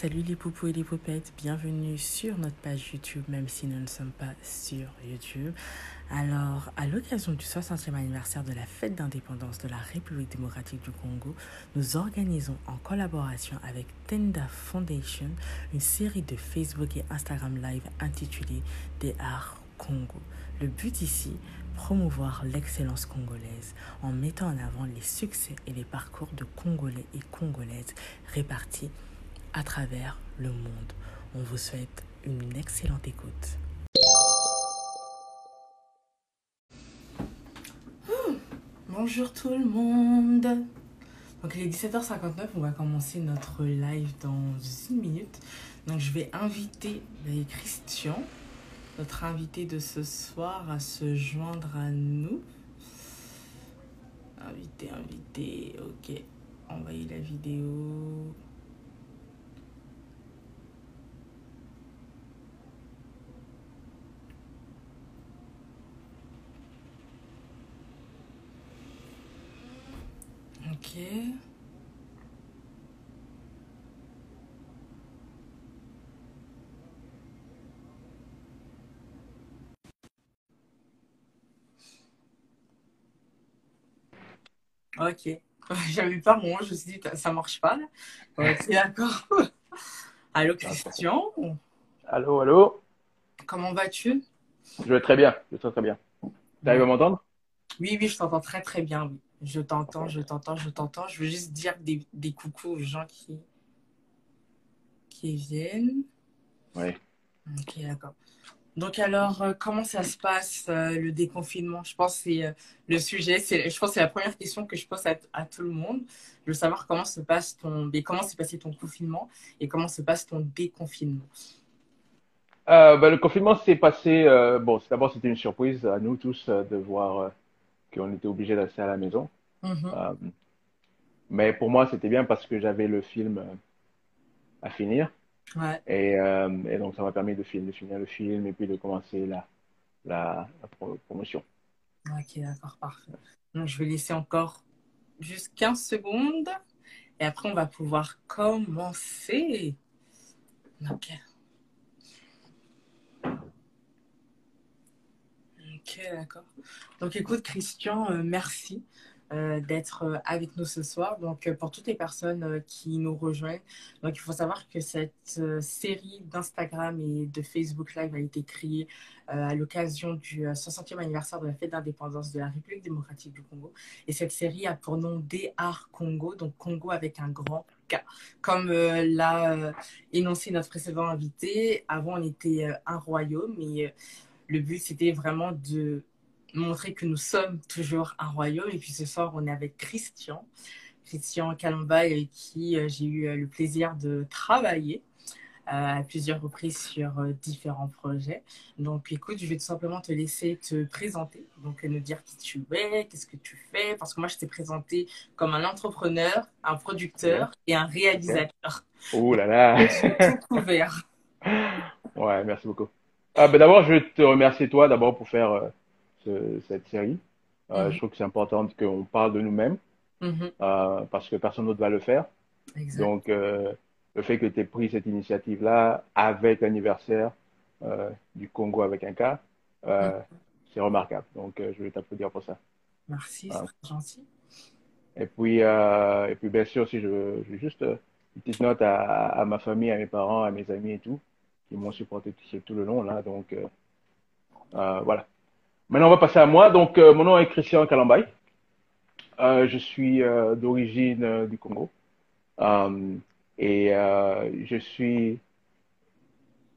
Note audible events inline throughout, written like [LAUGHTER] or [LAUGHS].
Salut les poupous et les poupettes, bienvenue sur notre page YouTube, même si nous ne sommes pas sur YouTube. Alors, à l'occasion du 60e anniversaire de la fête d'indépendance de la République démocratique du Congo, nous organisons en collaboration avec Tenda Foundation une série de Facebook et Instagram Live intitulée Des Arts Congo. Le but ici, promouvoir l'excellence congolaise en mettant en avant les succès et les parcours de Congolais et Congolaises répartis travers le monde. On vous souhaite une excellente écoute. Bonjour tout le monde. Donc il est 17h59, on va commencer notre live dans une minute. Donc je vais inviter ben, Christian, notre invité de ce soir, à se joindre à nous. Invité, invité, ok. Envoyer la vidéo. Ok. Ok. [LAUGHS] J'avais pas moi, je me suis dit, ça marche pas là. [LAUGHS] D'accord. Allô, Christian? Allô, allô? Comment vas-tu? Je vais très bien, je vais très très bien. Tu arrives à m'entendre? Oui, oui, je t'entends très très bien, oui. Je t'entends, je t'entends, je t'entends. Je veux juste dire des, des coucous aux gens qui, qui viennent. Oui. Ok, d'accord. Donc alors, euh, comment ça se passe euh, le déconfinement? Je pense que c'est euh, le sujet. C'est, je pense que c'est la première question que je pose à, à, tout le monde. Je veux savoir comment se passe ton, et comment s'est passé ton confinement et comment se passe ton déconfinement? Ben, le confinement s'est passé. bon, d'abord c'était une surprise à nous tous de voir qu'on était obligé de rester à la maison. Mhm. mais pour moi c'était bien parce que j'avais le film à finir. Ouais. Et, euh, et, donc, ça m'a permis de, de, finir le film et puis de commencer la, la, la pro promotion. Ok, d'accord, parfait. Donc, je vais laisser encore juste 15 secondes et après, on va pouvoir commencer. Ok. Ok, d'accord. Donc, écoute, Christian, euh, merci. Euh, d'être avec nous ce soir. Donc, pour toutes les personnes euh, qui nous rejoignent, donc il faut savoir que cette euh, série d'Instagram et de Facebook Live a été créée à l'occasion du 60e anniversaire de la fête d'indépendance de la République démocratique du Congo. Et cette série a pour nom DR Congo, donc Congo avec un grand. Comme l'a énoncé notre précédent invité, avant on était un royaume, et le but c'était vraiment de montrer que nous sommes toujours un royaume. Et puis ce soir, on est avec Christian, Christian Calamba, avec qui euh, j'ai eu euh, le plaisir de travailler euh, à plusieurs reprises sur différents projets. Donc écoute, je vais tout simplement te laisser te présenter, donc nous dire qui tu es, qu'est-ce que tu fais, parce que moi je t'ai présenté comme un entrepreneur, un producteur et un réalisateur. Oh là là tout couvert. [LAUGHS] Ouais, merci beaucoup. Ah, ben D'abord, je vais te remercier toi d'abord pour faire ce, cette série. Euh, Mhm. Je trouve que c'est important qu'on parle de nous-mêmes Mhm. euh, parce que personne d'autre va le faire. Exact. Donc, euh, le fait que tu aies pris cette initiative-là avec l'anniversaire euh, du Congo avec un cas, euh, c'est remarquable. Donc, euh, je vais t'applaudir pour ça. Merci, c'est très gentil. Et puis, euh, et puis bien sûr, aussi, je, je veux juste euh, une petite note à, à ma famille, à mes parents, à mes amis et tout, qui m'ont supporté tout, le long là. Donc, euh, euh, voilà. Maintenant, on va passer à moi. Donc, euh, mon nom est Christian Kalambay. Je suis d'origine du Congo. Et je suis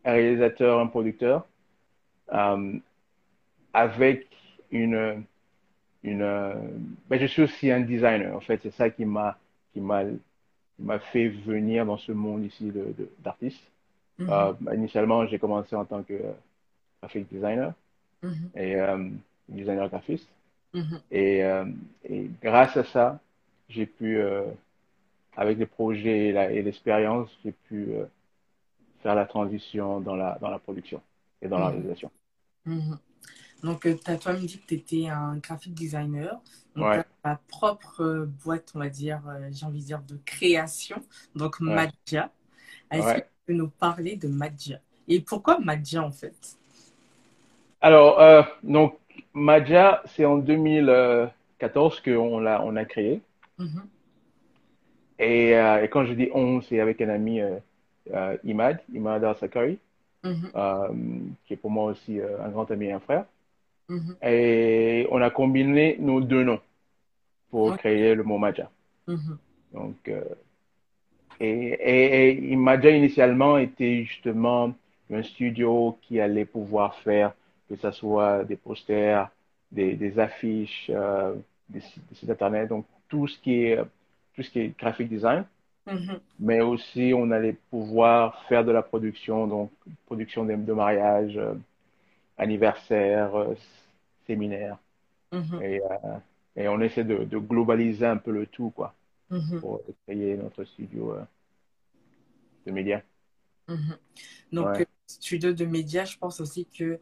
un réalisateur, un producteur, avec une, une, ben, je suis aussi un designer. En fait, c'est ça qui m'a, qui m'a, m'a fait venir dans ce monde ici de, d'artiste. Mhm. Euh, initialement, j'ai commencé en tant que euh, graphic designer Mhm. et euh, designer graphiste. Mhm. Et, euh, et grâce à ça, j'ai pu, euh, avec les projets et l'expérience, j'ai pu euh, faire la transition dans la, dans la production et dans la réalisation. Donc, euh, t'as toi me dit que tu étais un graphic designer. Donc, Ouais. t'as ta propre euh, boîte, on va dire, euh, j'ai envie de dire, de création. Donc, Ouais. Madja. Est-ce que peux nous parler de Madja Et pourquoi Madja en fait? Alors, euh, donc, Madja, c'est en 2014 qu'on l'a on a créé. Mm-hmm. et, et, quand je dis on, c'est avec un ami euh, Imad, Imad Al-Sakari, euh, qui est pour moi aussi euh, un grand ami et un frère. Mm-hmm. Et on a combiné nos deux noms pour créer le mot. Mm-hmm. Donc, et, et, et Maja initialement était justement un studio qui allait pouvoir faire que ce soit des posters, des, des affiches, des, sites internet, donc tout ce qui est tout ce qui est graphic design. Mm-hmm. Mais aussi, on allait pouvoir faire de la production, donc production de, de mariage, euh, anniversaire, euh, séminaire. Mm-hmm. Et, euh, et, on essaie de, de, globaliser un peu le tout, quoi, mm-hmm. pour créer notre studio de médias. Donc, studio de médias, je pense aussi que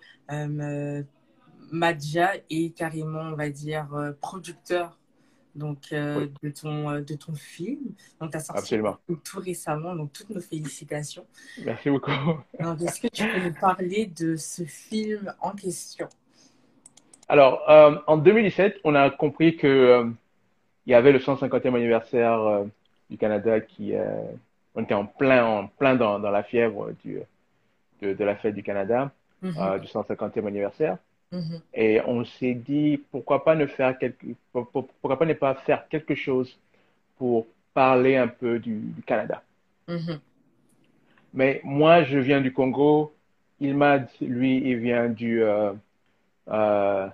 Madja est carrément, on va dire, producteur donc, euh, de, ton, euh, de ton film. Donc, tu as sorti tout récemment, donc toutes nos félicitations. Merci beaucoup. [LAUGHS] est-ce que tu peux nous parler de ce film en question? Alors, euh, en 2017, on a compris que il y avait le 150e anniversaire du Canada qui on était en plein, en plein dans, dans la fièvre du, de, de, la fête du Canada, mm-hmm. du 150e anniversaire. Mm-hmm. Et on s'est dit pourquoi pas ne faire quelque, pourquoi pas ne pas faire quelque chose pour parler un peu du, Canada. Mm-hmm. Mais moi, je viens du Congo. Ilmad, lui, il vient du euh, euh,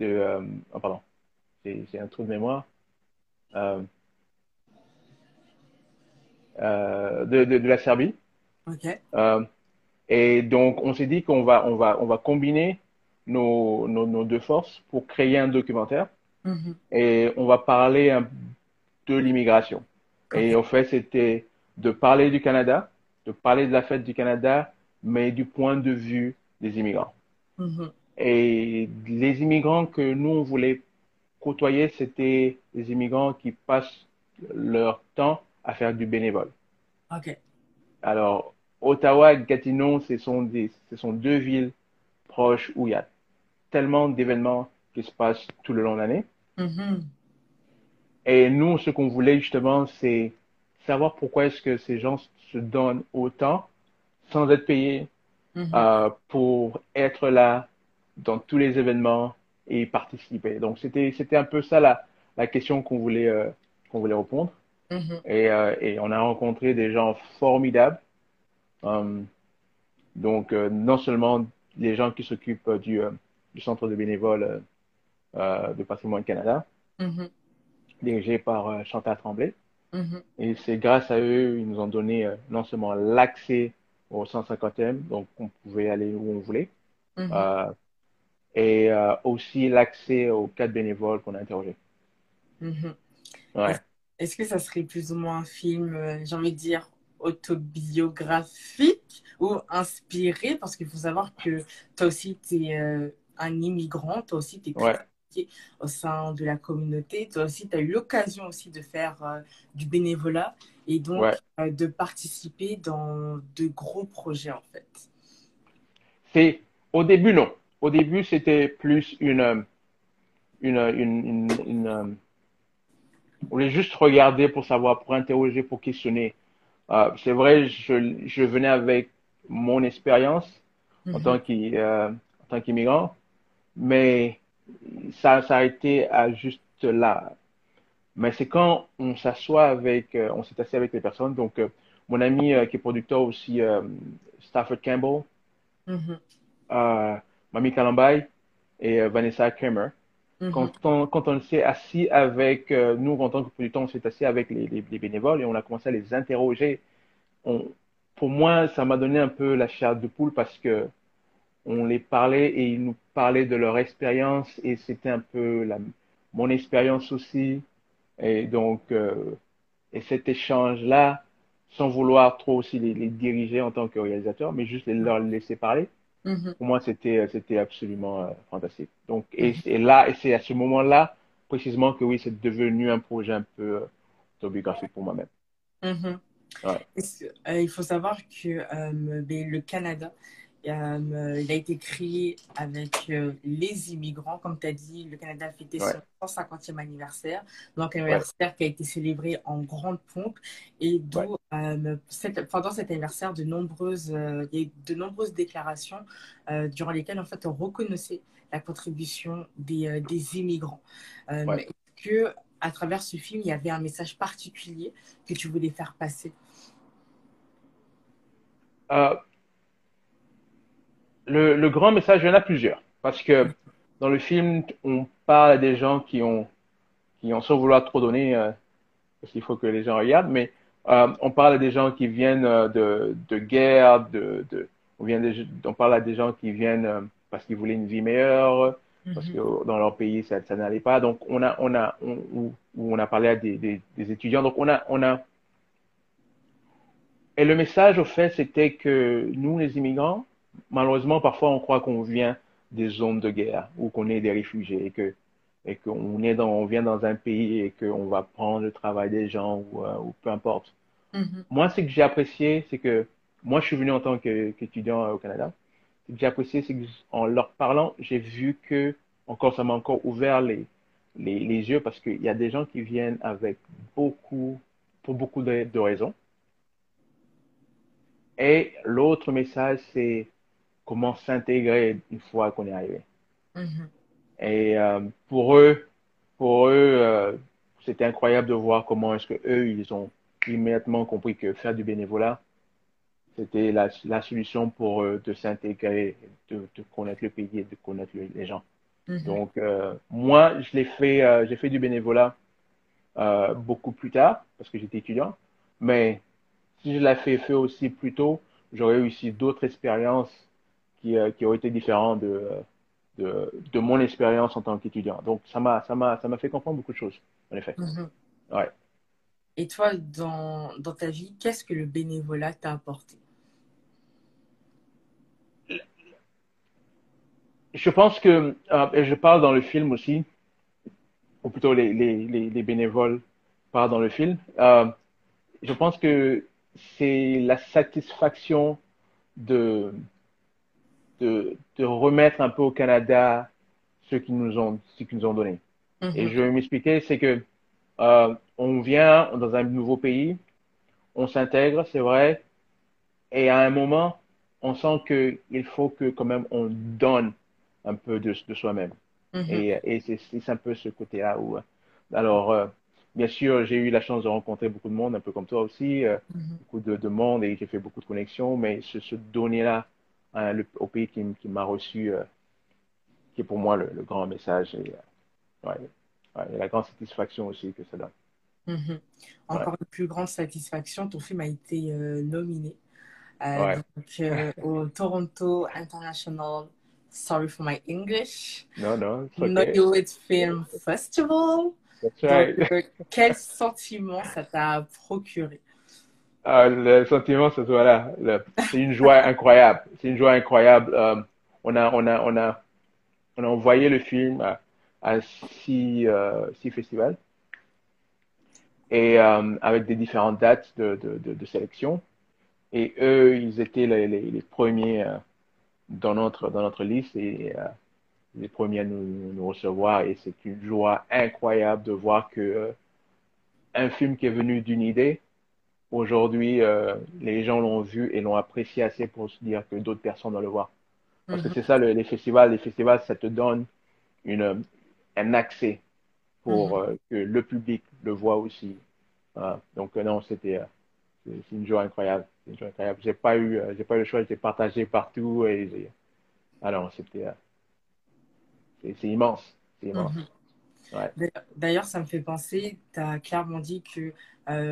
de euh, oh, pardon, c'est un trou de mémoire. Euh, euh, de, de, de, la Serbie. Okay. Et donc, on s'est dit qu'on va, on va, on va combiner nos, nos, nos deux forces pour créer un documentaire. Mm-hmm. Et on va parler de l'immigration. Et en fait, c'était de parler du Canada, de parler de la fête du Canada, mais du point de vue des immigrants. Mm-hmm. Et les immigrants que nous, on voulait côtoyer, c'était les immigrants qui passent leur temps à faire du bénévole. OK. Alors, Ottawa et Gatineau, ce sont, des, ce sont deux villes proches où il y a tellement d'événements qui se passent tout le long de l'année. Mm-hmm. Et nous, ce qu'on voulait justement, c'est savoir pourquoi est-ce que ces gens se donnent autant sans être payés mm-hmm. euh, pour être là dans tous les événements et participer. Donc, c'était, c'était un peu ça la, la question qu'on voulait, euh, qu'on voulait répondre. Mm-hmm. Et, euh, et, on a rencontré des gens formidables euh, donc, non seulement les gens qui s'occupent du, du centre de bénévoles de patrimoine Canada, mm-hmm. dirigé par Chantal Tremblay. Mm-hmm. Et c'est grâce à eux, ils nous ont donné non seulement l'accès au 150e, donc on pouvait aller où on voulait. Et aussi l'accès aux quatre bénévoles qu'on a interrogés. Ouais. Est-ce que ça serait plus ou moins un film, j'ai envie de dire, autobiographique ou inspiré? Parce qu'il faut savoir que toi aussi, tu es euh, un immigrant, toi aussi, tu es ouais. au sein de la communauté, toi aussi, tu as eu l'occasion aussi de faire euh, du bénévolat et donc euh, de participer dans de gros projets, en fait. C'est au début, non. Au début, c'était plus une, une, une, une on voulait juste regarder pour savoir, pour interroger, pour questionner. Euh, c'est vrai, je, je, venais avec mon expérience en mhm. tant euh, qu'immigrant, mais ça, ça a été à juste là. Mais c'est quand on s'assoit avec, euh, on s'est assis avec les personnes, donc mon ami qui est producteur aussi, Stafford Campbell, mm Mamie Kalambay et Vanessa Kramer. Mhm. Quand, on, quand on s'est assis avec euh, nous, en tant que producteurs, on s'est assis avec les, les, bénévoles et on a commencé à les interroger. On, pour moi, ça m'a donné un peu la chair de poule parce que on les parlait et ils nous parlaient de leur expérience et c'était un peu la, mon expérience aussi. Et donc, euh, et cet échange-là, sans vouloir trop aussi les, les, diriger en tant que réalisateur, mais juste les, leur laisser parler, Mm-hmm. Pour moi, c'était, euh, c'était absolument euh, fantastique. Donc, et, mm-hmm. et, là, et c'est à ce moment-là, précisément, que oui, c'est devenu un projet un peu euh, autobiographique pour moi-même. Mm-hmm. il faut savoir que le Canada euh, il a été créé avec euh, les immigrants. Comme tu as dit, le Canada a fêté son 150e anniversaire. Donc, un anniversaire qui a été célébré en grande pompe. Et d'où, euh, pendant cet anniversaire, de nombreuses, il y a eu de nombreuses déclarations durant lesquelles, en fait, on reconnaissait la contribution des, des immigrants. Est-ce que, à travers ce film, il y avait un message particulier que tu voulais faire passer? Le, grand message, il y en a plusieurs. Parce que dans le film, on parle à des gens qui ont, qui ont sans vouloir trop donner, euh, parce qu'il faut que les gens regardent, mais euh, on parle à des gens qui viennent euh, de, de guerre, de, de, on, vient on parle à des gens qui viennent parce qu'ils voulaient une vie meilleure, parce mhm. que dans leur pays, ça, ça n'allait pas. Donc, on a, on a, on, on a parlé à des, des, des, étudiants. Donc, on a, on a. Et le message, au fait, c'était que nous, les immigrants, malheureusement, parfois, on croit qu'on vient des zones de guerre ou qu'on est des réfugiés et que et qu'on est dans, on vient dans un pays et qu'on va prendre le travail des gens ou, euh, ou peu importe. Mm-hmm. Moi, ce que j'ai apprécié, c'est que moi, je suis venu en tant qu'étudiant au Canada. Ce que j'ai apprécié, c'est qu'en leur parlant, j'ai vu que encore ça m'a encore ouvert les, les, les yeux parce qu'il y a des gens qui viennent avec beaucoup, pour beaucoup de, de raisons. Et l'autre message, c'est comment s'intégrer une fois qu'on est arrivé. Mm-hmm. Et euh, pour eux, pour eux, euh, c'était incroyable de voir comment est-ce que eux, ils ont immédiatement compris que faire du bénévolat, c'était la, la, solution pour eux de s'intégrer, de, de, connaître le pays et de connaître les gens. Mm-hmm. Donc, euh, moi, je l'ai fait, euh, j'ai fait du bénévolat euh, beaucoup plus tard parce que j'étais étudiant. Mais si je l'avais fait, fait aussi plus tôt, j'aurais eu aussi d'autres expériences qui, euh, qui ont été différents de, de, de mon expérience en tant qu'étudiant. Donc, ça m'a, ça m'a, ça m'a fait comprendre beaucoup de choses, en effet. Mm-hmm. Ouais. Et toi, dans, dans ta vie, qu'est-ce que le bénévolat t'a apporté? Je pense que, euh, et je parle dans le film aussi, ou plutôt les, les, les, bénévoles parlent dans le film, euh, je pense que c'est la satisfaction de, de, de, remettre un peu au Canada ce qu'ils nous ont, ce qu'ils nous ont donné. Mm-hmm. Et je vais m'expliquer, c'est que euh, on vient dans un nouveau pays, on s'intègre, c'est vrai, et à un moment, on sent qu'il faut que quand même on donne un peu de, de soi-même. Mm-hmm. Et, et c'est un peu ce côté-là où, alors, euh, bien sûr, j'ai eu la chance de rencontrer beaucoup de monde, un peu comme toi aussi, euh, mm-hmm. beaucoup de, de, monde, et j'ai fait beaucoup de connexions, mais ce, ce donner-là, Hein, au pays qui, qui m'a reçu, euh, qui est pour moi le, grand message et, euh, ouais, la grande satisfaction aussi que ça donne. Mm-hmm. Encore une plus grande satisfaction, ton film a été euh, nominé [LAUGHS] au Toronto International Sorry for my English. No, no. Okay. Film Festival. That's right. quel sentiment ça t'a procuré? Ah, le sentiment, c'est voilà, c'est une joie incroyable. C'est une joie incroyable. Euh, on a, on a, on a, on a envoyé le film à, six, euh, six festivals et euh, avec des différentes dates de, de, sélection. Et eux, ils étaient les, premiers dans notre dans notre liste et les premiers à nous, nous recevoir. Et c'est une joie incroyable de voir que un film qui est venu d'une idée aujourd'hui, euh, les gens l'ont vu et l'ont apprécié assez pour se dire que d'autres personnes doivent le voir. Parce que mhm. c'est ça, le, les festivals. Les festivals, ça te donne une, un accès pour mhm. euh, que le public le voit aussi. donc, euh, non, c'était c'est une joie incroyable. Une joie incroyable. J'ai pas eu, j'ai pas eu le choix, j'étais partagé partout et alors c'était, c'est immense, c'est immense. Mhm. Ouais. D'ailleurs, ça me fait penser, tu as clairement dit que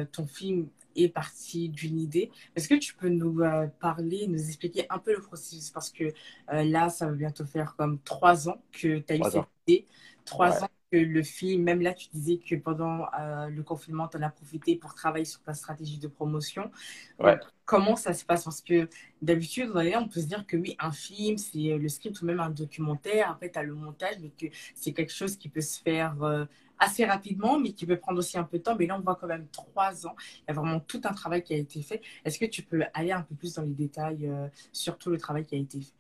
ton film est parti d'une idée. Est-ce que tu peux nous euh, parler, nous expliquer un peu le processus? Parce que euh, là, ça va bientôt faire comme trois ans que tu as eu cette idée. Trois ans que le film, même là, tu disais que pendant euh, le confinement, tu en as profité pour travailler sur ta stratégie de promotion. Ouais. comment ça se passe? Parce que d'habitude, on peut se dire que oui, un film, c'est le script ou même un documentaire. Après, tu as le montage, mais que c'est quelque chose qui peut se faire assez rapidement, mais qui peut prendre aussi un peu de temps. Mais là, on voit quand même trois ans. Il y a vraiment tout un travail qui a été fait. Est-ce que tu peux aller un peu plus dans les détails sur tout le travail qui a été fait?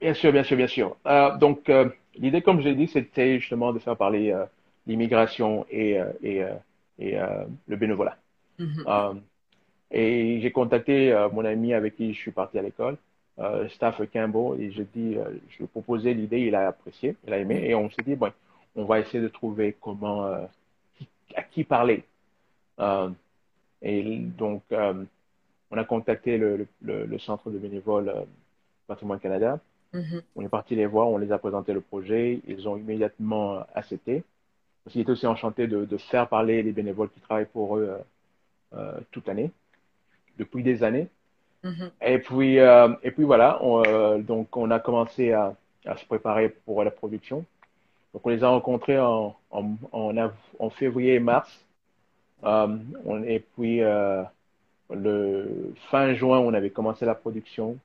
Bien sûr, bien sûr, bien sûr. Euh, donc, euh, l'idée, comme je l'ai dit, c'était justement de faire parler euh, l'immigration et, euh, et, euh, et le bénévolat. Mhm. et j'ai contacté mon ami avec qui je suis parti à l'école, Staff Campbell, et je dis, je lui ai proposé l'idée, il a apprécié, il a aimé, et on s'est dit, bon, on va essayer de trouver comment, à qui parler. et donc, on a contacté le, le, le centre de bénévoles Patrimoine Canada. Mhm. On est parti les voir, on les a présenté le projet, ils ont immédiatement accepté. Ils étaient aussi enchantés de, de, faire parler les bénévoles qui travaillent pour eux euh, euh toute l'année, depuis des années. Mhm. Et puis, euh, et puis voilà, on, euh, donc on a commencé à, à, se préparer pour la production. Donc on les a rencontrés en, en, en, en février et mars. Euh, on, et puis le fin juin, on avait commencé la production.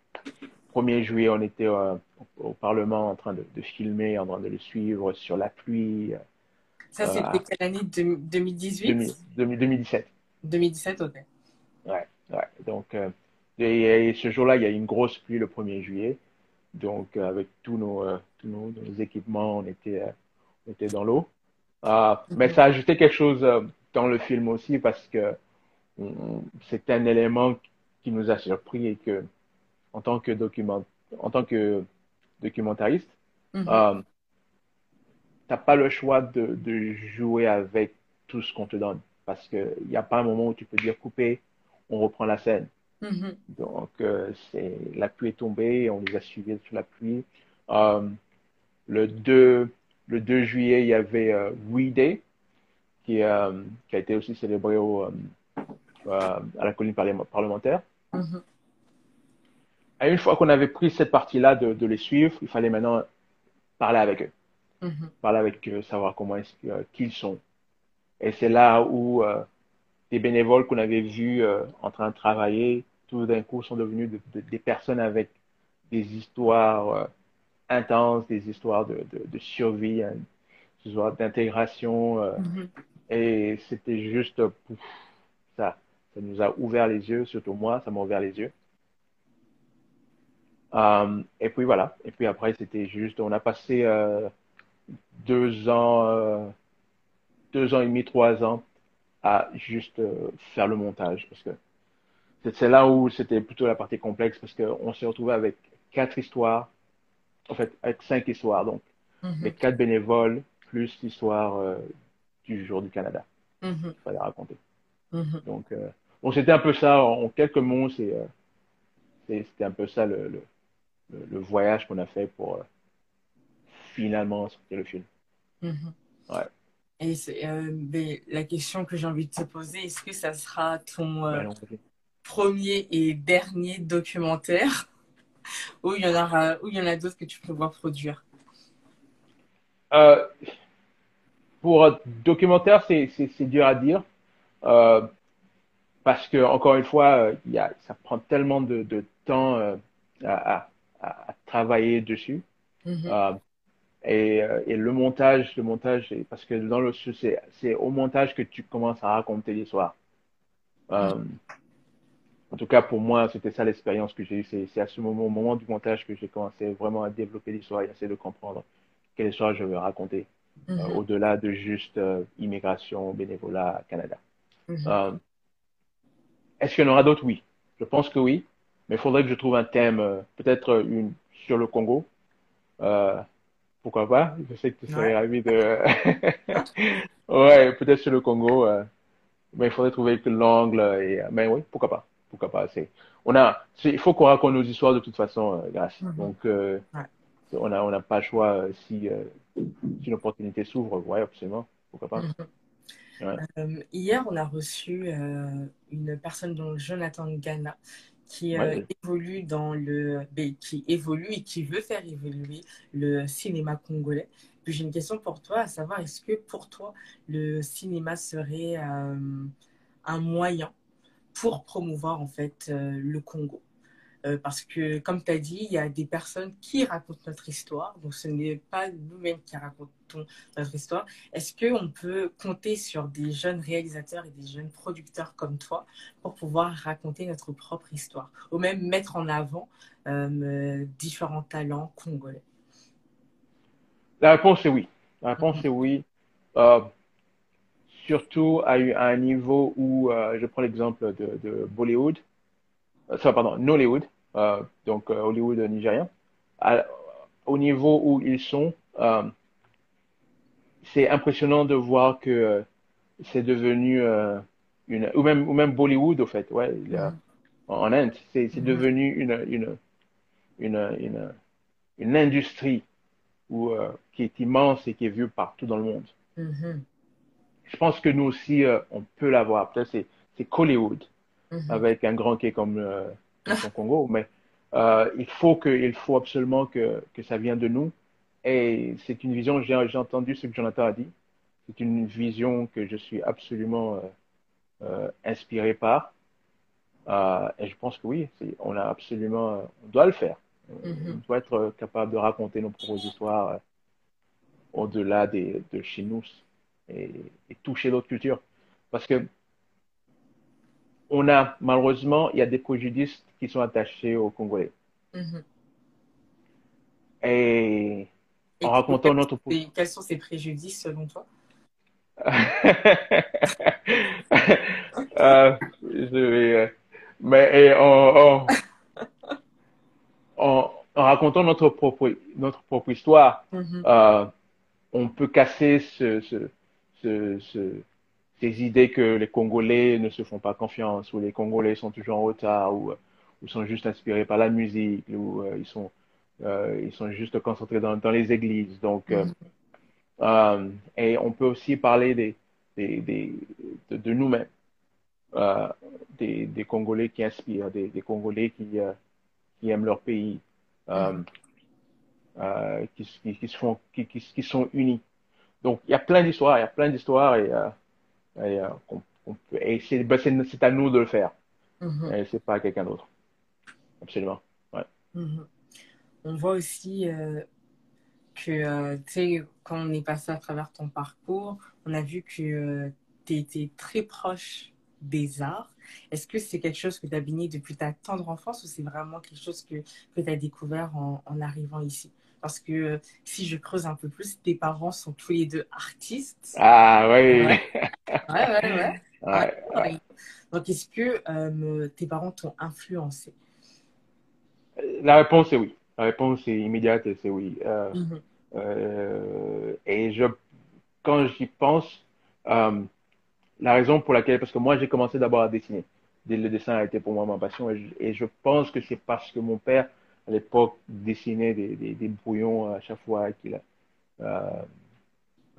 1er juillet, on était euh, au Parlement en train de, de, filmer, en train de le suivre sur la pluie. Ça, c'était euh, quelle année? 2018 2017. 2017, ok. Ouais, ouais. Donc, euh, et, et, ce jour-là, il y a eu une grosse pluie le 1er juillet. Donc, avec tous nos, tous nos, nos, équipements, on était, on était dans l'eau. Mm-hmm. Mais ça a ajouté quelque chose dans le film aussi parce que c'est un élément qui nous a surpris et que en tant que document, en tant que documentariste, mm -hmm. euh, t'as pas le choix de, de, jouer avec tout ce qu'on te donne parce que il n'y a pas un moment où tu peux dire couper, on reprend la scène. Mm -hmm. Donc euh, c'est la pluie est tombée, on les a suivis sur la pluie. Euh, le 2 le 2 juillet, il y avait euh, We Day qui, qui a été aussi célébré au, à la colline parlementaire. Mm -hmm. Et une fois qu'on avait pris cette partie-là de, de, les suivre, il fallait maintenant parler avec eux. Mm -hmm. Parler avec eux, savoir comment est-ce euh, qu'ils sont. Et c'est là où euh, des bénévoles qu'on avait vus euh, en train de travailler, tout d'un coup sont devenus de, de, des personnes avec des histoires intenses, des histoires de, de survie, hein, des histoires d'intégration. Mm -hmm. Et c'était juste, pouf, ça, ça nous a ouvert les yeux, surtout moi, ça m'a ouvert les yeux. Euh, et puis voilà. Et puis après, c'était juste, on a passé euh, deux ans, euh, deux ans et demi, trois ans à juste faire le montage. Parce que c'est là où c'était plutôt la partie complexe parce qu'on s'est retrouvé avec quatre histoires, en fait, avec cinq histoires. Donc, mm -hmm. les quatre bénévoles plus l'histoire euh, du jour du Canada. Mm -hmm. Il fallait raconter. Mm -hmm. Donc, bon, c'était un peu ça. En, quelques mots, c'était un peu ça le, le le, le voyage qu'on a fait pour euh, finalement sortir le film. Mm -hmm. Ouais. Et euh, la question que j'ai envie de te poser, est-ce que ça sera ton euh, premier et dernier documentaire [LAUGHS] ou il y en aura, ou il y en a d'autres que tu prévois produire? Euh, Pour un documentaire, c'est dur à dire parce que encore une fois, y a, ça prend tellement de, de temps à, à à, à travailler dessus. Mm -hmm. euh, et, et, le montage, le montage, parce que dans le c'est au montage que tu commences à raconter l'histoire. Euh, en tout cas, pour moi, c'était ça l'expérience que j'ai eue. C'est à ce moment, au moment du montage que j'ai commencé vraiment à développer l'histoire et à essayer de comprendre quelle histoire je veux raconter, mm -hmm. euh, au-delà de juste euh, immigration, bénévolat, Canada. Mm -hmm. Est-ce qu'il y en aura d'autres? Oui. Je pense que oui. Mais il faudrait que je trouve un thème, euh, peut-être une sur le Congo. Euh, pourquoi pas? Je sais que tu serais ouais. ravi de. [LAUGHS] ouais, peut-être sur le Congo. Euh, mais il faudrait trouver que l'angle. Et... Mais oui, pourquoi pas? Pourquoi pas? C'est. On a. Il faut qu'on raconte nos histoires de toute façon, euh, grâce. Mm -hmm. Donc, euh, ouais. on n'a on a pas le choix euh, si, si une opportunité s'ouvre. Ouais, absolument. Pourquoi pas? Mm -hmm. Ouais. Euh, hier, on a reçu euh, une personne dont Jonathan Ghana qui évolue dans le, ben, qui évolue et qui veut faire évoluer le cinéma congolais. Puis j'ai une question pour toi, à savoir est-ce que pour toi le cinéma serait un moyen pour promouvoir en fait le Congo? Euh, parce que, comme tu as dit, il y a des personnes qui racontent notre histoire, donc ce n'est pas nous-mêmes qui racontons notre histoire. Est-ce qu'on peut compter sur des jeunes réalisateurs et des jeunes producteurs comme toi pour pouvoir raconter notre propre histoire, ou même mettre en avant euh, différents talents congolais? La réponse est oui. La réponse est oui. Euh, surtout à, un niveau où, je prends l'exemple de, de Bollywood, ça, pardon, Nollywood, euh, donc euh, Hollywood nigérien, au niveau où ils sont, euh, c'est impressionnant de voir que c'est devenu une, ou même, ou même Bollywood, au fait, ouais, en Inde, c'est mm-hmm. devenu une, une, une, une, une industrie où, qui est immense et qui est vue partout dans le monde. Mm-hmm. Je pense que nous aussi, on peut l'avoir. Peut-être c'est, c'est Hollywood, mm-hmm. avec un grand quai comme, au Congo, mais euh, il faut que, il faut absolument que, que ça vienne de nous. Et c'est une vision, j'ai entendu ce que Jonathan a dit, c'est une vision que je suis absolument euh, euh inspiré par. Et je pense que oui, on a absolument, on doit le faire. Mm-hmm. On doit être capable de raconter nos propres histoires au-delà de chez nous et, et toucher d'autres cultures. Parce que on a, malheureusement, il y a des préjudices qui sont attachés aux Congolais. Mhm. Et, en racontant notre... Quels sont ces préjudices selon toi? [LAUGHS] Euh, je vais, euh, mais [LAUGHS] en, en, racontant notre propre, notre propre histoire, mhm. euh, on peut casser ce, ce, ce ces idées que les Congolais ne se font pas confiance, ou les Congolais sont toujours en retard, ou, ou sont juste inspirés par la musique, ou euh, ils, sont, euh, ils sont juste concentrés dans, dans les églises. Donc, euh, et on peut aussi parler des, des, des de, nous-mêmes, des, des, Congolais qui inspirent, des, des Congolais qui, qui aiment leur pays, qui, qui, qui, qui, qui, qui sont unis. Donc, il y a plein d'histoires, il y a plein d'histoires et et, euh, ben, c'est à nous de le faire. Mm-hmm. Et c'est pas à quelqu'un d'autre. Absolument. Ouais. Mm-hmm. On voit aussi euh, que, euh, tu sais, quand on est passé à travers ton parcours, on a vu que tu étais très proche des arts. Est-ce que c'est quelque chose que tu as baigné depuis ta tendre enfance ou c'est vraiment quelque chose que, que tu as découvert en, en arrivant ici? Parce que euh, si je creuse un peu plus, tes parents sont tous les deux artistes. Ah oui. [LAUGHS] Ouais, ouais, ouais. Donc, est-ce que euh, tes parents t'ont influencé? La réponse est oui. La réponse est immédiate c'est oui. Euh, mhm. et je, quand j'y pense, la raison pour laquelle, parce que moi j'ai commencé d'abord à dessiner. Le dessin a été pour moi ma passion et je pense que c'est parce que mon père à l'époque dessinait des, des, des, brouillons à chaque fois qu'il euh,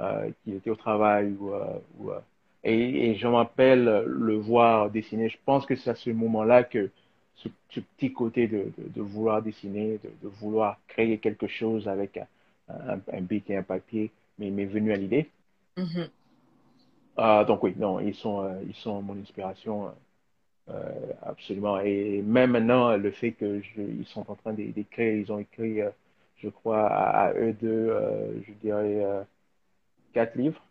euh, était au travail. Ou, euh, ou euh, et, et, je m'appelle le voir dessiner. Je pense que c'est à ce moment-là que ce, ce, petit côté de, de, de vouloir dessiner, de, de, vouloir créer quelque chose avec un, un, un bic et un papier m'est venu à l'idée. Mm-hmm. Euh, donc oui, non, ils sont, ils sont mon inspiration euh, absolument. Et même maintenant, le fait que ils sont en train d'écrire, ils ont écrit, euh, je crois, à, eux deux, euh, je dirais, quatre livres.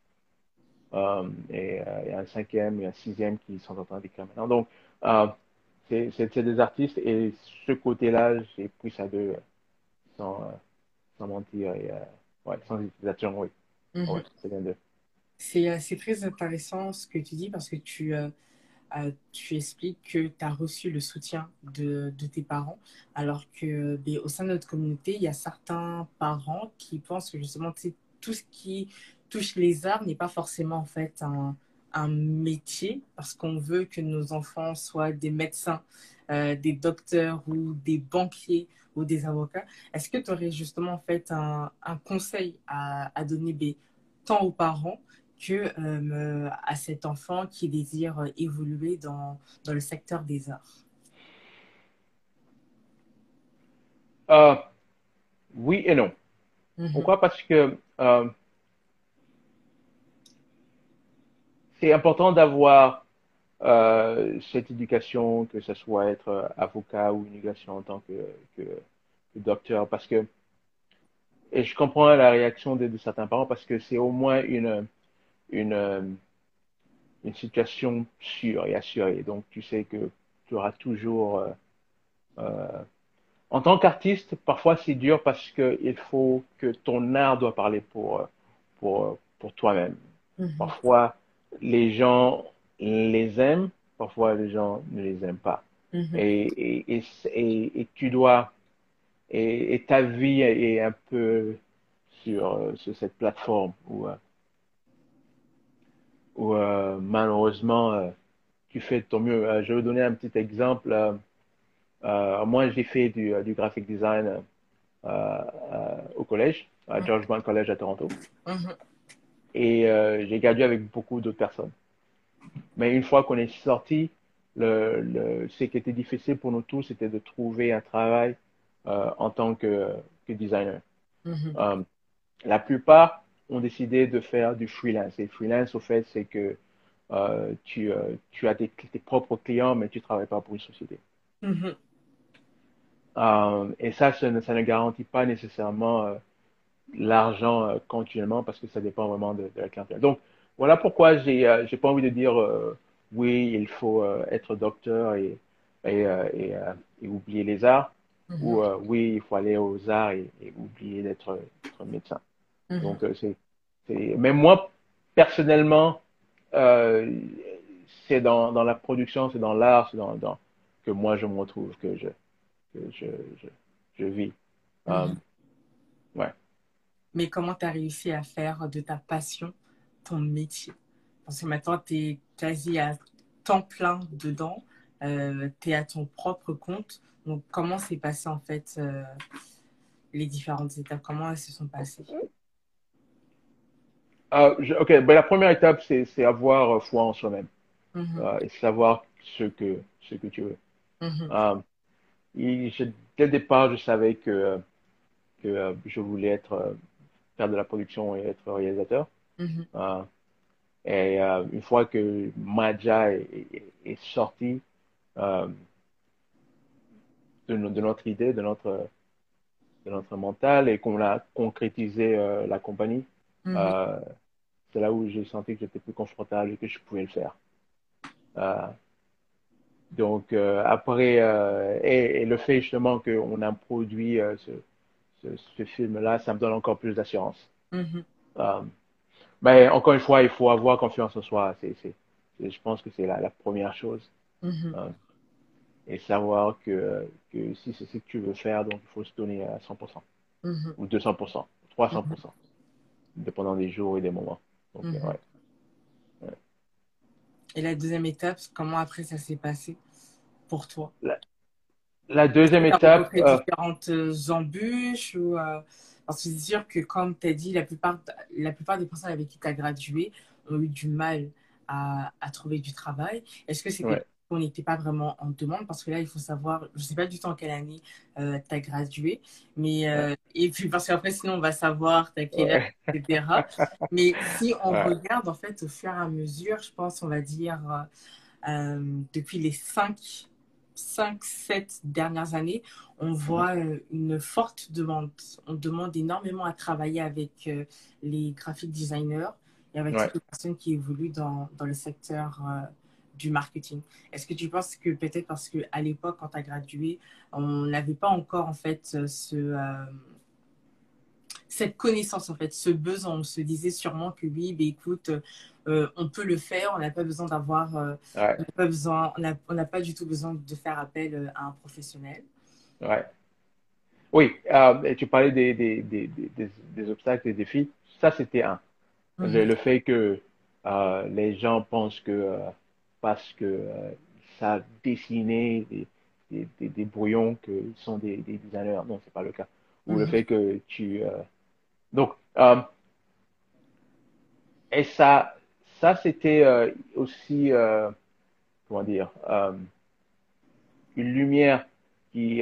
et il y a un cinquième et un sixième qui sont en train d'écrire maintenant. Donc, c'est des artistes et ce côté-là, j'ai pris ça d'eux sans, sans mentir et ouais, sans utilisation, oui. Mm c'est très intéressant ce que tu dis parce que tu, tu expliques que tu as reçu le soutien de, de tes parents, alors que ben, au sein de notre communauté, il y a certains parents qui pensent que justement tout ce qui touche les arts n'est pas forcément en fait un, un métier, parce qu'on veut que nos enfants soient des médecins, euh, des docteurs ou des banquiers ou des avocats. Est-ce que tu aurais justement en fait un, un conseil à, à donner ben, tant aux parents que euh, à cet enfant qui désire évoluer dans, dans le secteur des arts Euh, oui et non. Mhm. Pourquoi? Parce que euh, c'est important d'avoir euh, cette éducation, que ce soit être avocat ou une éducation en tant que, que, que docteur, parce que et je comprends la réaction de, de certains parents parce que c'est au moins une, une, une situation sûre et assurée. Donc, tu sais que tu auras toujours. Euh, euh, en tant qu'artiste, parfois c'est dur parce que il faut que ton art doit parler pour, pour, pour toi-même. Mhm. Parfois, les gens les aiment, parfois les gens ne les aiment pas. Mhm. Et, et, et, et, et tu dois et, ta vie est un peu sur, euh, sur cette plateforme où, euh, où euh, malheureusement euh, tu fais de ton mieux. Euh, je vais vous donner un petit exemple. Moi, j'ai fait du, du graphic design au collège, à. George Brown College à Toronto, Mhm. et j'ai gradué avec beaucoup d'autres personnes. Mais une fois qu'on est sorti, le, le, ce qui était difficile pour nous tous, c'était de trouver un travail euh, en tant que, que designer. Mhm. Euh, la plupart ont décidé de faire du freelance. Et freelance, au fait, c'est que euh, tu, euh, tu as tes, tes propres clients, mais tu travailles pas pour une société. Mhm. Euh, et ça, ça ne, ça ne garantit pas nécessairement l'argent continuellement parce que ça dépend vraiment de, de la clientèle. Donc, voilà pourquoi j'ai j'ai pas envie de dire oui, il faut être docteur et, et, et, et oublier les arts, ou Mhm. euh, oui, il faut aller aux arts et, oublier d'être médecin. Mhm. Donc, euh, c'est. Mais moi, personnellement, euh, c'est dans, dans la production, c'est dans l'art, c'est dans, dans que moi je me retrouve, que je, que je, je, je vis. Euh, Mhm. ouais. Mais comment tu as réussi à faire de ta passion ton métier? Parce que maintenant, tu es quasi à temps plein dedans, euh, tu es à ton propre compte. Donc, comment s'est passé en fait euh, les différentes étapes? Comment elles se sont passées? Je- ok, ben, la première étape, c'est, avoir euh, foi en soi-même Mhm. euh, et savoir ce que, ce que tu veux. Mhm. Euh, et je- dès le départ, je savais que, que je voulais être, faire de la production et être réalisateur. Mhm. Euh, et une fois que Maja est, est- est sorti euh, de, de notre idée, de notre, de notre mental et qu'on a concrétisé la compagnie, Mhm. euh, c'est là où j'ai senti que j'étais plus confortable et que je pouvais le faire. Euh, donc euh, après, et, et le fait justement qu'on a produit ce, ce, ce film-là, ça me donne encore plus d'assurance. Mhm. Mais encore une fois, il faut avoir confiance en soi. C'est, c'est, c'est- je pense que c'est la, la première chose. Mhm. Et savoir que, que si c'est ce que tu veux faire, donc il faut se donner à 100%, Mhm. ou 200%, ou 300%, dépendant des jours et des moments. Donc, Mhm. euh, ouais. Et la deuxième étape, comment après ça s'est passé pour toi? La, la deuxième étape, euh, différentes euh, embûches ou, euh, parce que c'est sûr que comme tu as dit, la plupart, la plupart des personnes avec qui tu as gradué ont eu du mal à, à trouver du travail. Est-ce que c'était ouais, qu'on n'était pas vraiment en demande? Parce que là, il faut savoir, je ne sais pas du tout en quelle année tu as gradué, mais ouais, euh, et puis parce qu'après, sinon, on va savoir t'as quel âge, ouais, etc. Mais si on ouais, regarde, en fait, au fur et à mesure, je pense, on va dire, euh, euh, depuis les 5 5, 7 dernières années, on Mhm. voit euh, une forte demande. On demande énormément à travailler avec euh, les graphic designers et avec toutes les personnes qui évoluent dans, dans le secteur euh, du marketing. Est-ce que tu penses que peut-être parce qu'à l'époque, quand tu as gradué, on n'avait pas encore en fait euh, ce, euh, cette connaissance, en fait, ce besoin? On se disait sûrement que oui, ben, écoute, euh, on peut le faire, on n'a pas besoin d'avoir, euh, Ouais, on n'a pas besoin, on n'a pas du tout besoin de faire appel à un professionnel. ouais. Oui, et tu parlais des, des, des, des, obstacles, des défis. Ça, c'était un. Le, Mhm. le fait que les gens pensent que parce que euh, savent dessiner des, des, des, des brouillons qu'ils sont des, des designers. Non, c'est pas le cas. Ou le Mhm. fait que tu... euh, Donc, euh, et ça, ça c'était euh, aussi, comment dire, une lumière qui,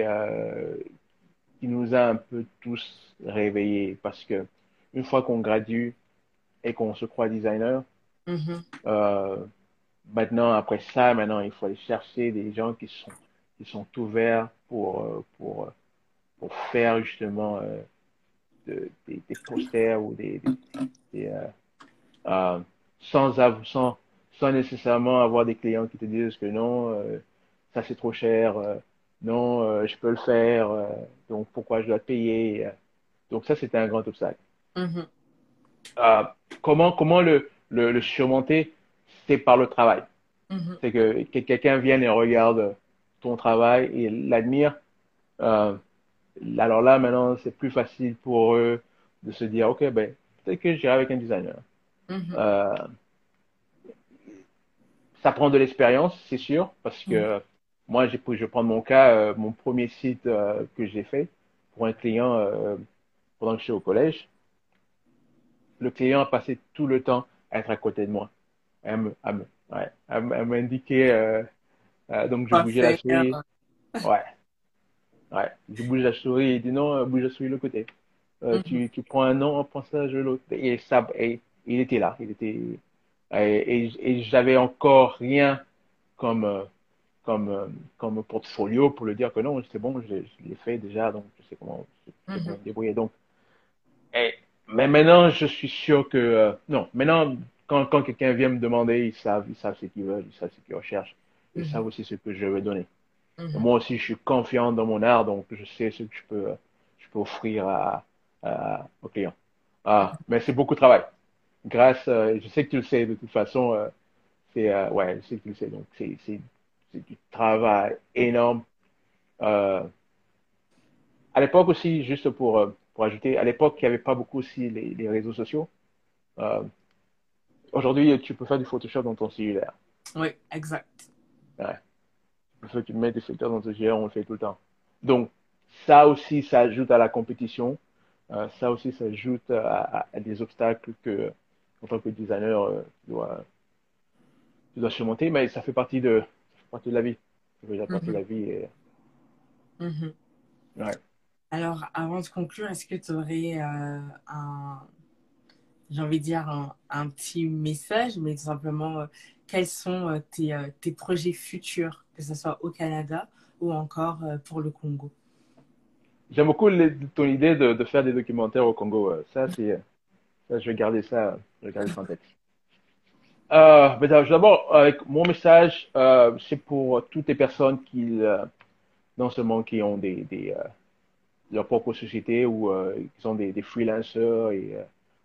qui nous a un peu tous réveillés parce que une fois qu'on gradue et qu'on se croit designer, Mhm. Maintenant, après ça, maintenant, il faut aller chercher des gens qui sont, qui sont ouverts pour, euh, pour, euh, pour faire justement euh, de- des, des posters ou des, des- des, euh, sans, sans, sans nécessairement avoir des clients qui te disent que non, euh, ça c'est trop cher, euh, non, euh, je peux le faire, donc pourquoi je dois te payer? Donc ça, c'était un grand obstacle. Euh, comment, comment le, le, le surmonter? C'est par le travail. Mhm. C'est que, que quelqu'un vienne et regarde ton travail et l'admire. Euh, alors là, maintenant, c'est plus facile pour eux de se dire, OK, ben, peut-être que j'irai avec un designer. Mhm. Euh, ça prend de l'expérience, c'est sûr, parce que moi, j'ai, je vais prendre mon cas, euh, mon premier site euh, que j'ai fait pour un client pendant que j'étais au collège. Le client a passé tout le temps à être à côté de moi, à me, à me, ouais, à m- à m'indiquer. euh, euh, donc, je bougeais la souris. Ouais. Ouais. Je bouge la souris. Il dit non, euh, bouge la souris de l'autre côté. Euh, Mhm. tu, tu prends un nom, on prend ça de l'autre. Et ça, et il était là. Il était, et, et, et j'avais encore rien comme, comme, comme portfolio pour le dire que non, c'est bon, je, l'ai- je l'ai fait déjà, donc je sais comment, je comment Mhm. me débrouiller. Donc, et, mais maintenant, je suis sûr que, euh, non, maintenant, quand, quand quelqu'un vient me demander, ils savent, ils savent ce qu'ils veulent, ils savent ce qu'ils recherchent, ils Mhm. savent aussi ce que je vais donner. Mhm. Moi aussi, je suis confiant dans mon art, donc je sais ce que je peux, je peux offrir à, à- aux clients. Ah, mais c'est beaucoup de travail. Grâce, euh, je sais que tu le sais de toute façon, euh, c'est, euh, ouais, je sais que tu le sais, donc c'est, c'est, du travail énorme. À l'époque aussi, juste pour, pour ajouter, à l'époque, il n'y avait pas beaucoup aussi les, les réseaux sociaux. Euh, aujourd'hui, tu peux faire du Photoshop dans ton cellulaire. Oui, exact. Le fait que tu mets des filtres dans ton GR, on le fait tout le temps. Donc, ça aussi, ça ajoute à la compétition. Euh, ça aussi, ça ajoute à, à- à des obstacles que, en tant que designer, euh, tu dois, tu dois surmonter. Mais ça fait partie de, ça fait partie de la vie. Ça fait partie de la vie. Et, Mhm. ouais. Alors, avant de conclure, est-ce que tu aurais euh, un, j'ai envie de dire, un, petit message, mais tout simplement, euh, quels sont euh, tes, euh, tes projets futurs, que ce soit au Canada ou encore pour le Congo? J'aime beaucoup ton idée de, faire des documentaires au Congo. Ça, je vais garder ça, je vais garder ça en tête. Euh, mais d'abord, avec mon message, c'est pour toutes les personnes qui, euh, non seulement qui ont des, des, leur propre société ou qui sont des, des freelancers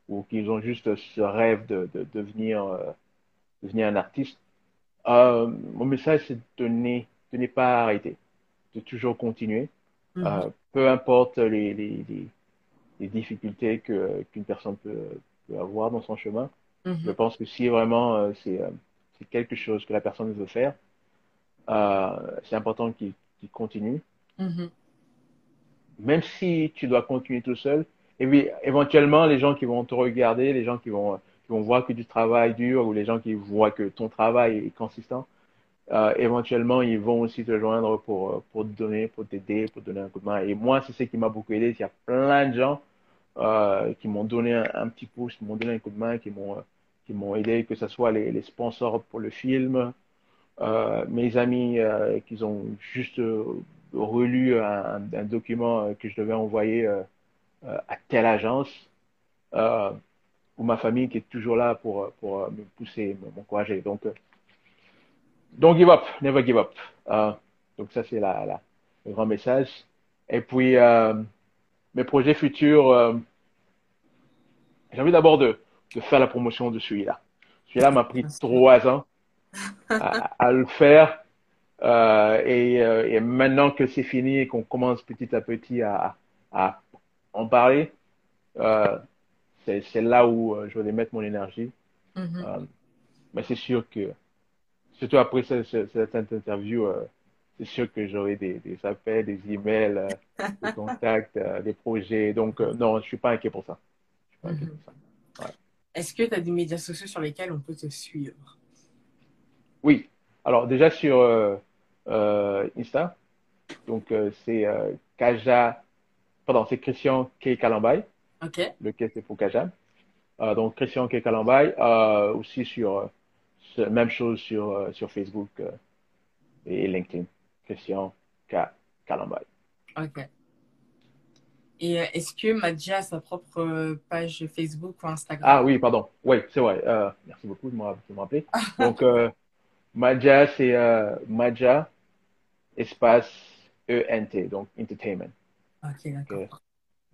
ou qui ont juste ce rêve de, de, devenir, euh, devenir un artiste. Euh, mon message, c'est de ne, de ne pas arrêter, de toujours continuer. Mhm. Euh, peu importe les, les, les, les difficultés qu'une personne peut, peut avoir dans son chemin. Je Mhm. pense que si vraiment c'est, quelque chose que la personne veut faire, c'est important qu'il, qu'il continue. Mhm. Même si tu dois continuer tout seul, et puis éventuellement les gens qui vont te regarder, les gens qui vont, qui vont voir que du travail dur ou les gens qui voient que ton travail est consistant, euh, éventuellement ils vont aussi te joindre pour, euh, pour te donner, pour t'aider, pour donner un coup de main. Et moi, c'est ce qui m'a beaucoup aidé. Il y a plein de gens euh, qui m'ont donné un, petit pouce, qui m'ont donné un coup de main, qui m'ont, qui m'ont aidé, que ce soit les, sponsors pour le film, mes amis qui ont juste relu un, document que je devais envoyer à telle agence, euh, ou ma famille qui est toujours là pour, euh, pour euh, me pousser, me- m'encourager. Donc, euh, don't give up, never give up. Euh, donc ça, c'est la, la, le grand message. Et puis, euh, mes projets futurs, euh, j'ai envie d'abord de, de faire la promotion de celui-là. Celui-là m'a pris trois ans à, à le faire. Euh, et, euh, et maintenant que c'est fini et qu'on commence petit à petit à, à en parler, euh, c'est là où euh, je vais mettre mon énergie. Mhm. Euh, mais c'est sûr que, surtout après ce- ce- cette, interview, c'est sûr que j'aurai des, des appels, des emails, euh, [LAUGHS] des contacts, euh, des projets. Donc, euh, non, je suis pas inquiet pour ça. Je suis pas inquiet pour ça. Est-ce que tu as des médias sociaux sur lesquels on peut te suivre? Oui. Alors, déjà sur Insta, donc c'est Kaja pardon, c'est Christian K. Kalambay. Ok. Le K, c'est Fukajam. Euh, donc, Christian K. Kalambay. Euh, aussi sur, euh, même chose sur, sur Facebook et LinkedIn. Christian K. Kalambay. Ok. Et est-ce que Madja a sa propre page Facebook ou Instagram? Ah oui, pardon. Oui, c'est vrai. Euh, merci beaucoup de me rappeler. [LAUGHS] Donc, euh, Maja, c'est euh, Maja, espace E-N-T, donc entertainment. Ok, d'accord.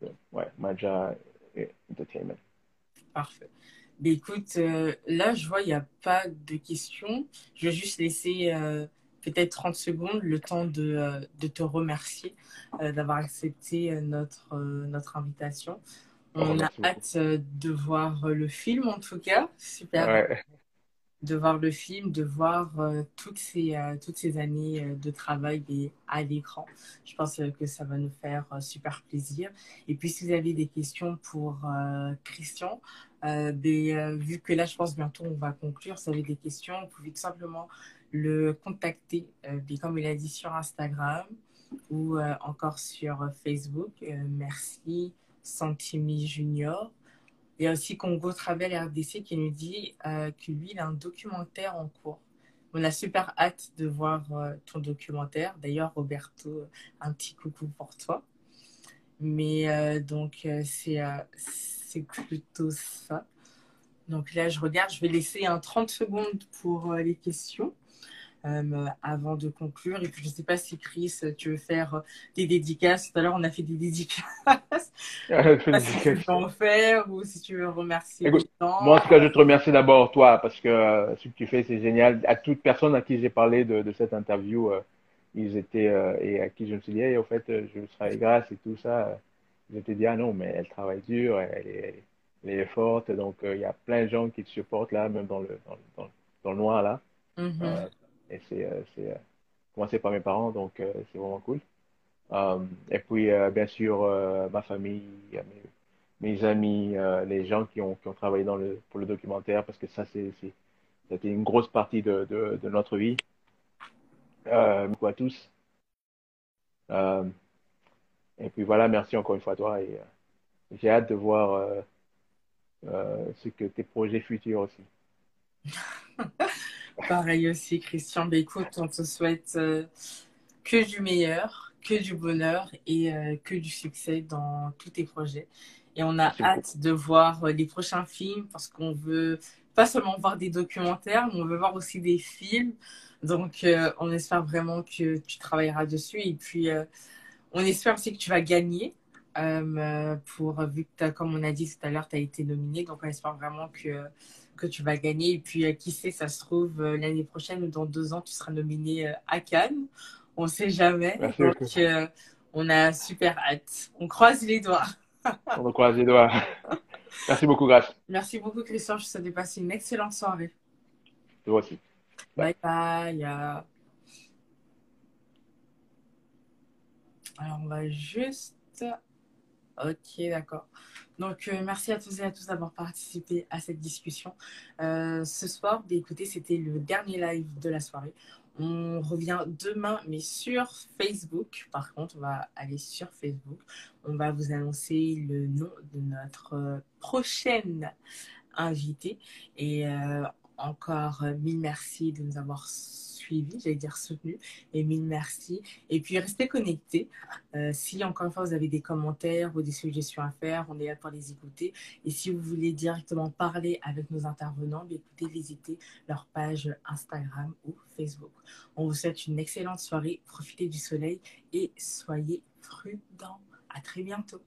Donc, ouais, Maja euh, Entertainment. Parfait. Mais écoute, euh, là, je vois, il n'y a pas de questions. Je vais juste laisser euh, peut-être 30 secondes, le temps de, euh, de te remercier euh, d'avoir accepté euh, notre, euh, notre invitation. Oh, On a beaucoup. hâte euh, de voir euh, le film, en tout cas. Super. Ouais. De voir le film, de voir euh, toutes ces, euh, toutes ces années euh, de travail à l'écran. Je pense que ça va nous faire super plaisir. Et puis, si vous avez des questions pour Christian, euh, ben, vu que là, je pense bientôt on va conclure, si vous avez des questions, vous pouvez tout simplement le contacter, ben, comme il a dit, sur Instagram ou encore sur Facebook. Merci, Santimi Junior. Il y a aussi Congo Travel RDC qui nous dit euh, que lui, il a un documentaire en cours. On a super hâte de voir euh, ton documentaire. D'ailleurs, Roberto, un petit coucou pour toi. Mais euh, donc, euh, c'est c'est plutôt ça. Donc là, je regarde, je vais laisser un 30 secondes pour les questions euh, avant de conclure. Et puis, je ne sais pas si Chris, tu veux faire euh, des dédicaces. Tout à l'heure, on a fait des dédicaces. Je si tu veux en faire ou si tu veux remercier Écoute, les gens. Moi, en tout cas, je te remercie d'abord, toi, parce que euh, ce que tu fais, c'est génial. À toute personne à qui j'ai parlé de, de cette interview, euh, ils étaient, et à qui je me suis dit, Hey, au fait, je serai grâce et tout ça. Ils étaient dit, ah non, mais elle travaille dur, elle est, elle est forte. Donc, il y a plein de gens qui te supportent là, même dans le, dans, dans, dans le noir là. Mhm. Euh, et c'est, euh, c'est euh, commencé par mes parents, donc euh, c'est vraiment cool. Et puis, bien sûr, ma famille, mes, amis, les gens qui ont, qui ont travaillé dans le, pour le documentaire, parce que ça, c'est, c'était une grosse partie de, de, notre vie. Euh, à tous. Et puis voilà, merci encore une fois à toi. Et j'ai hâte de voir ce que tes projets futurs aussi. [LAUGHS] Pareil aussi, Christian. Ben, écoute, on te souhaite euh, que du meilleur, que du bonheur et euh, que du succès dans tous tes projets. Et on a Merci beaucoup. hâte de voir euh, les prochains films parce qu'on veut pas seulement voir des documentaires, mais on veut voir aussi des films. Donc, euh, on espère vraiment que tu travailleras dessus. Et puis, euh, on espère aussi que tu vas gagner. euh, pour, vu que, comme on a dit tout à l'heure, tu as été nominé. Donc, on espère vraiment que que tu vas gagner. Et puis, euh, qui sait, ça se trouve, euh, l'année prochaine ou dans deux ans, tu seras nominé euh, à Cannes. On ne sait jamais. Merci Donc, euh, on a super hâte. On croise les doigts. [LAUGHS] On croise les doigts. [LAUGHS] Merci beaucoup, Grace. Merci beaucoup, Christian. Je te souhaite de passer une excellente soirée. Toi aussi. Bye bye. Alors, on va juste. Ok, d'accord. Donc, euh, merci à tous et à tous d'avoir participé à cette discussion. Euh, ce soir, bah, écoutez, c'était le dernier live de la soirée. On revient demain, mais sur Facebook. Par contre, on va aller sur Facebook. On va vous annoncer le nom de notre euh, prochaine invitée. Et encore euh, mille merci de nous avoir suivis, j'allais dire soutenus, et mille merci. Et puis restez connectés. Euh, si encore une fois vous avez des commentaires ou des suggestions à faire, on est là pour les écouter. Et si vous voulez directement parler avec nos intervenants, bien, écoutez, visitez leur page Instagram ou Facebook. On vous souhaite une excellente soirée, profitez du soleil et soyez prudents. À très bientôt.